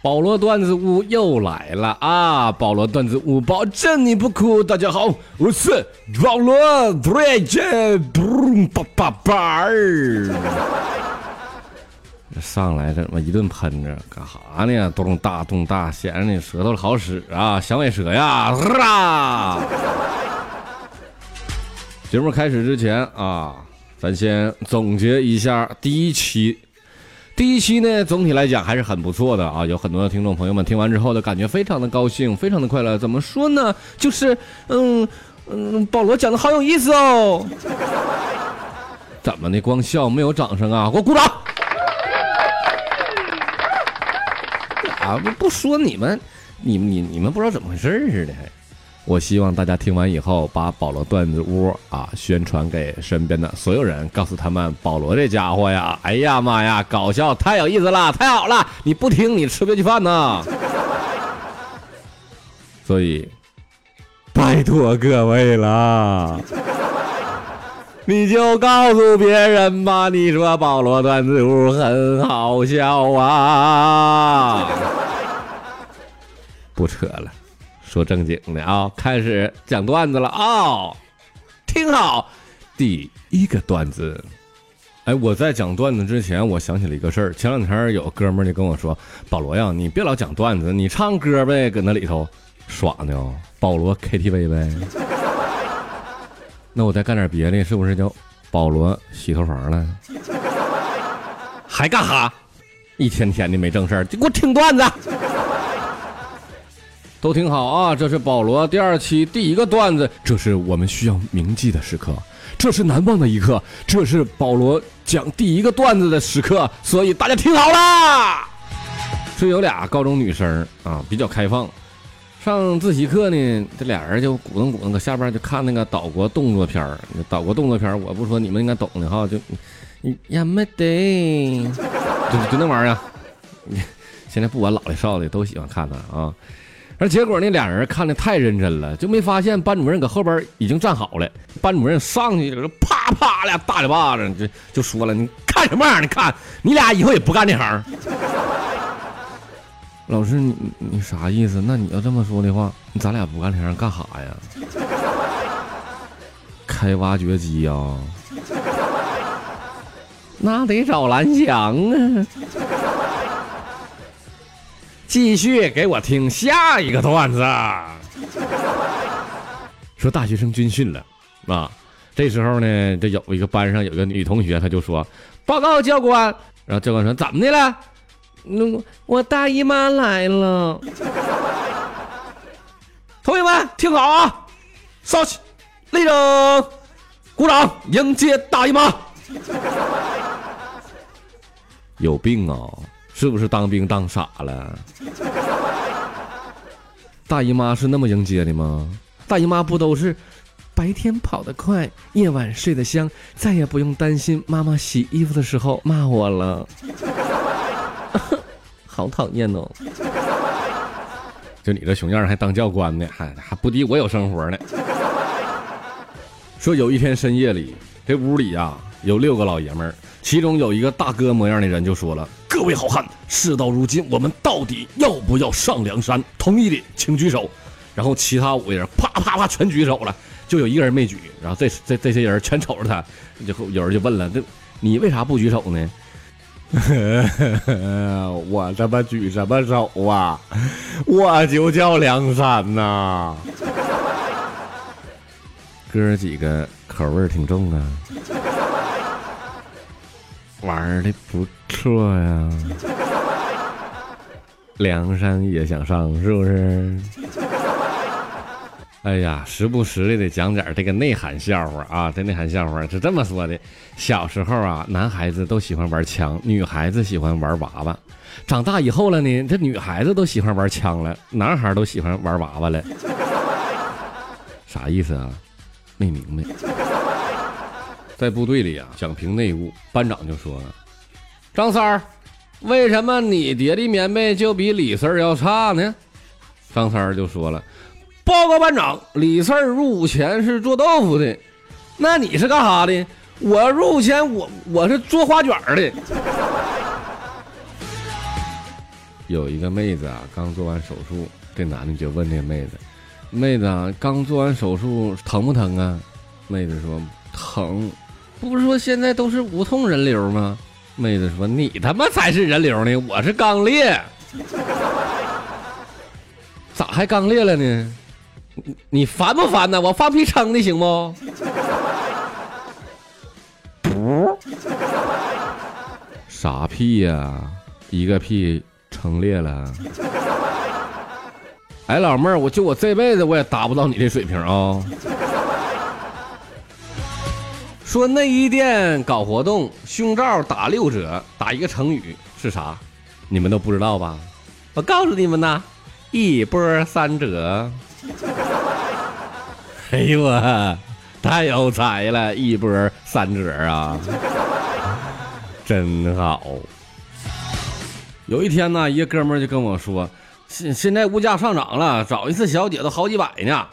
保罗段子屋又来了啊！保罗段子屋保证你不哭。大家好，我是保罗对这叭叭叭儿。上来这么一顿喷着，干哈呢？咚大咚大，显得你舌头好使啊！响尾蛇呀，啦！节目开始之前啊，咱先总结一下第一期。第一期呢，总体来讲还是很不错的啊，有很多的听众朋友们听完之后的感觉非常的高兴，非常的快乐。怎么说呢？就是嗯嗯，保罗讲的好有意思哦。怎么的？光笑没有掌声啊？给我鼓掌！啊，不说你们，你你你们不知道怎么回事似的还。我希望大家听完以后，把保罗段子屋啊宣传给身边的所有人，告诉他们保罗这家伙呀，哎呀妈呀，搞笑太有意思了，太好了！你不听，你吃不下去饭呢。所以，拜托各位了，你就告诉别人吧，你说保罗段子屋很好笑啊！不扯了。说正经的啊，开始讲段子了啊！听好，第一个段子。哎，我在讲段子之前，我想起了一个事儿。前两天有哥们儿就跟我说：“保罗呀，你别老讲段子，你唱歌呗，搁那里头耍呢。”保罗 KTV 呗。那我再干点别的，是不是叫保罗洗头房了？还干哈？一天天的没正事儿，就给我听段子。都挺好啊！这是保罗第二期第一个段子，这是我们需要铭记的时刻，这是难忘的一刻，这是保罗讲第一个段子的时刻，所以大家听好了。这有俩高中女生啊，比较开放。上自习课呢，这俩人就鼓弄鼓弄，搁下边就看那个岛国动作片儿。岛国动作片，我不说你们应该懂的哈，就呀没得，就就那玩意儿。现在不管老的少的都喜欢看的啊。而结果那俩人看的太认真了，就没发现班主任搁后边已经站好了。班主任上去了，啪啪俩大嘴巴子，就就说了：“你看什么玩意儿？你看你俩以后也不干这行。”老师，你你啥意思？那你要这么说的话，咱俩不干这行干啥呀？开挖掘机呀？那得找蓝翔啊！继续给我听下一个段子。说大学生军训了，啊，这时候呢，这有一个班上有一个女同学，她就说：“报告教官。”然后教官说：“怎么的了？”“那我大姨妈来了。”同学们听好啊，稍息，立正，鼓掌迎接大姨妈。有病啊！是不是当兵当傻了？大姨妈是那么迎接的吗？大姨妈不都是白天跑得快，夜晚睡得香，再也不用担心妈妈洗衣服的时候骂我了。好讨厌哦！就你这熊样还当教官呢，还还不敌我有生活呢。说有一天深夜里，这屋里呀有六个老爷们儿，其中有一个大哥模样的人就说了。各位好汉，事到如今，我们到底要不要上梁山？同意的请举手。然后其他五个人啪啪啪全举手了，就有一个人没举。然后这这这些人全瞅着他，就有人就问了：这你为啥不举手呢？我他妈举什么手啊？我就叫梁山呐。哥几个口味挺重啊。玩的不错呀，梁山也想上是不是？哎呀，时不时的得讲点这个内涵笑话啊！这内涵笑话是这么说的：小时候啊，男孩子都喜欢玩枪，女孩子喜欢玩娃娃；长大以后了呢，这女孩子都喜欢玩枪了，男孩都喜欢玩娃娃了。啥意思啊？没明白。在部队里啊，讲评内务，班长就说了：“张三儿，为什么你叠的棉被就比李四儿要差呢？”张三儿就说了：“报告班长，李四儿入伍前是做豆腐的，那你是干啥的？我入伍前我我是做花卷的。”有一个妹子啊，刚做完手术，这男的就问这妹子：“妹子啊，刚做完手术疼不疼啊？”妹子说：“疼，不是说现在都是无痛人流吗？”妹子说：“你他妈才是人流呢，我是肛裂，咋还肛裂了呢？你你烦不烦呢？我放屁撑的行不？”不，啥屁呀？一个屁撑裂了。哎，老妹儿，我就我这辈子我也达不到你这水平啊。说内衣店搞活动，胸罩打六折，打一个成语是啥？你们都不知道吧？我告诉你们呐，一波三折。哎呦我，太有才了，一波三折啊，真好。有一天呢，一个哥们就跟我说，现现在物价上涨了，找一次小姐都好几百呢。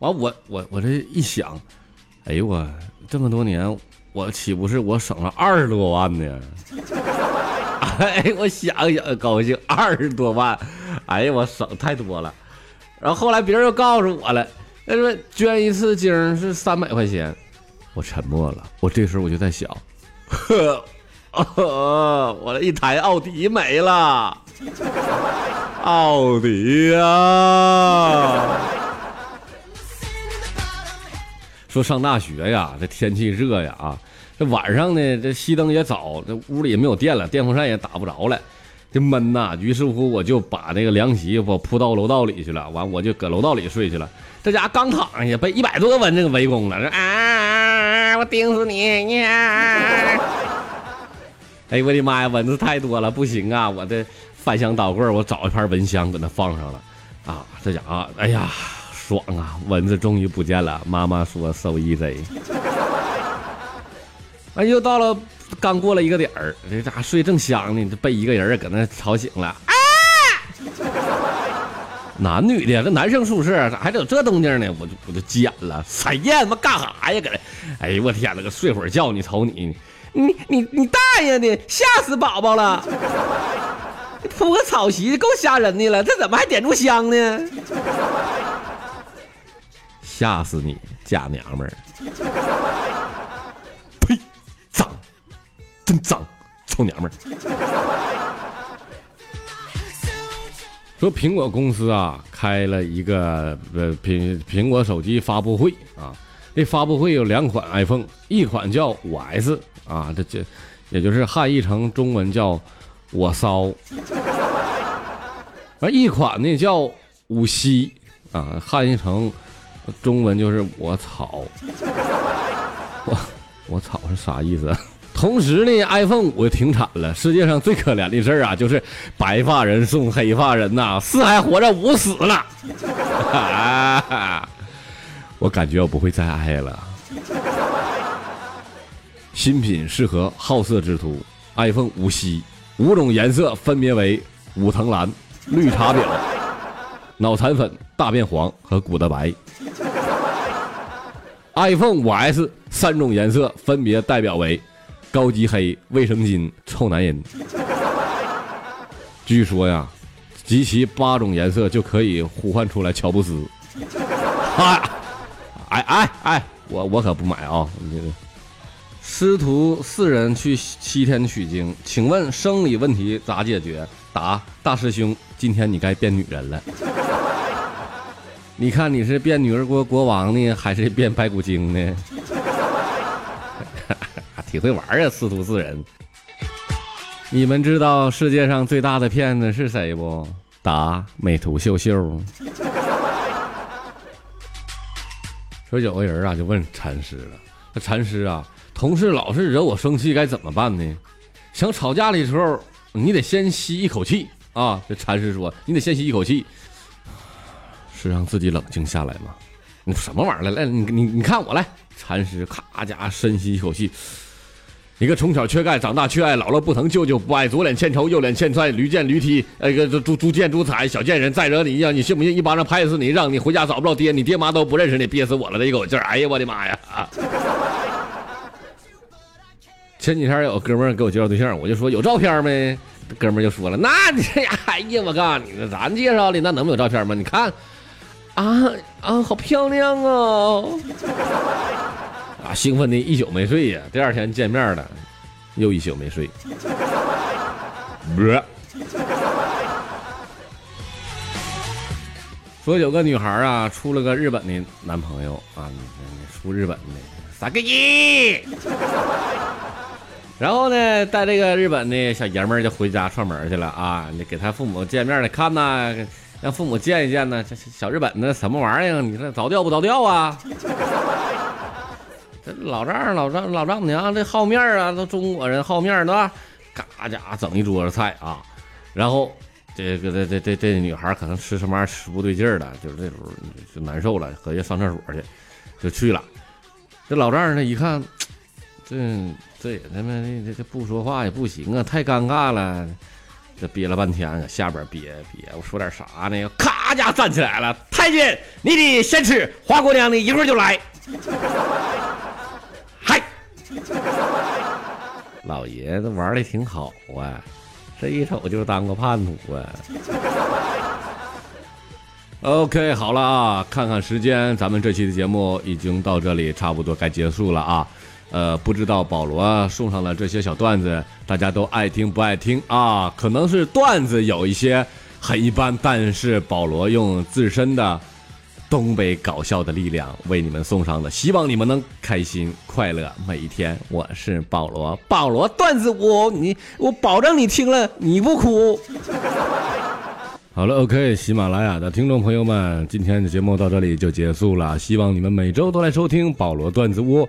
完，我我我这一想，哎呦我。这么多年，我岂不是我省了二十多万呢？哎，我想想高兴，二十多万，哎呀，我省太多了。然后后来别人又告诉我了，他说捐一次精是三百块钱，我沉默了。我这时候我就在想，呵，我的一台奥迪没了，奥迪呀。说上大学呀，这天气热呀啊，这晚上呢，这熄灯也早，这屋里也没有电了，电风扇也打不着了，这闷呐。于是乎，我就把那个凉席我铺到楼道里去了，完我就搁楼道里睡去了。这家刚躺下，被一百多个蚊子给围攻了，啊，我叮死你！呀！哎呦我的妈呀，蚊子太多了，不行啊！我这翻箱倒柜，我找一盘蚊香搁那放上了，啊，这家伙，哎呀。爽啊！蚊子终于不见了。妈妈说：“so easy。”哎，又到了刚过了一个点儿，这家睡正香呢，被一个人搁那吵醒了。啊！男女的，这男生宿舍咋还有这动静呢？我就我就急眼了。谁呀？他妈干啥呀？搁这？哎呦我天哪！个睡会儿觉，你瞅你，你你你大爷的！吓死宝宝了！铺个草席够吓人的了，这怎么还点炷香呢？吓死你，假娘们儿！呸，脏，真脏，臭娘们儿！说苹果公司啊，开了一个呃苹苹果手机发布会啊，这发布会有两款 iPhone，一款叫五 S 啊，这这也就是汉译成中文叫我骚，而一款呢叫五 C 啊，汉译成。中文就是我草，我我草是啥意思？同时呢，iPhone 五停产了。世界上最可怜的事儿啊，就是白发人送黑发人呐，四还活着，五死了。我感觉我不会再爱了。新品适合好色之徒，iPhone 五 C，五种颜色分别为五藤蓝、绿茶婊、脑残粉、大变黄和古德白。iPhone 五 S 三种颜色分别代表为高级黑、卫生巾、臭男人。据说呀，集齐八种颜色就可以呼唤出来乔布斯。哎哎哎，我我可不买啊！师徒四人去西天取经，请问生理问题咋解决？答：大师兄，今天你该变女人了。你看你是变女儿国国王呢，还是变白骨精呢？挺会玩啊，师徒四人。你们知道世界上最大的骗子是谁不？答：美图秀秀。说有个人啊，就问禅师了：“那禅师啊，同事老是惹我生气，该怎么办呢？”想吵架的时候，你得先吸一口气啊。这禅师说：“你得先吸一口气。”是让自己冷静下来吗？你什么玩意儿来？来，你你你看我来。禅师咔家深吸一口气。一个从小缺钙，长大缺爱，老了不疼，舅舅不爱，左脸欠抽，右脸欠踹，驴见驴踢，那个猪猪见猪踩，小贱人再惹你一样，你信不信一巴掌拍死你，让你回家找不着爹，你爹妈都不认识你，憋死我了这一口气儿。哎呀，我的妈呀！前几天有哥们给我介绍对象，我就说有照片没？哥们就说了：“那你这，哎呀，我告诉你，咱介绍的那能没有照片吗？你看，啊啊，好漂亮哦！啊，兴奋的一宿没睡呀。第二天见面了，又一宿没睡。说有个女孩啊，处了个日本的男朋友啊，出日本的，三个亿。然后呢，带这个日本的小爷们儿就回家串门去了啊！给他父母见面了看呐，让父母见一见呢。这小日本的什么玩意儿？你这着调不着调啊？这老丈人、老丈老丈母娘这好面儿啊，都中国人好面对吧？嘎家整一桌子菜啊！然后这个这这这这女孩可能吃什么玩意儿吃不对劲儿了，就是这时候就难受了，合计上厕所去，就去了。这老丈人呢一看，这。这也他妈这这不说话也不行啊，太尴尬了。这憋了半天，下边憋憋，我说点啥呢？咔家站起来了，太君，你得先吃，花姑娘呢一会儿就来。嗨，老爷子玩的挺好啊，这一瞅就是当个叛徒啊。OK，好了啊，看看时间，咱们这期的节目已经到这里，差不多该结束了啊。呃，不知道保罗送上了这些小段子，大家都爱听不爱听啊？可能是段子有一些很一般，但是保罗用自身的东北搞笑的力量为你们送上的，希望你们能开心快乐每一天。我是保罗，保罗段子屋，你我保证你听了你不哭。好了，OK，喜马拉雅的听众朋友们，今天的节目到这里就结束了，希望你们每周都来收听保罗段子屋。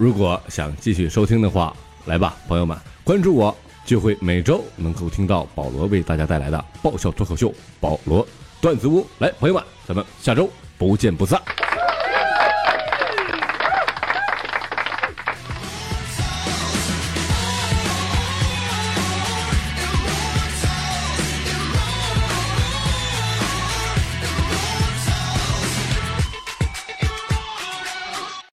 如果想继续收听的话，来吧，朋友们，关注我，就会每周能够听到保罗为大家带来的爆笑脱口秀《保罗段子屋》。来，朋友们，咱们下周不见不散。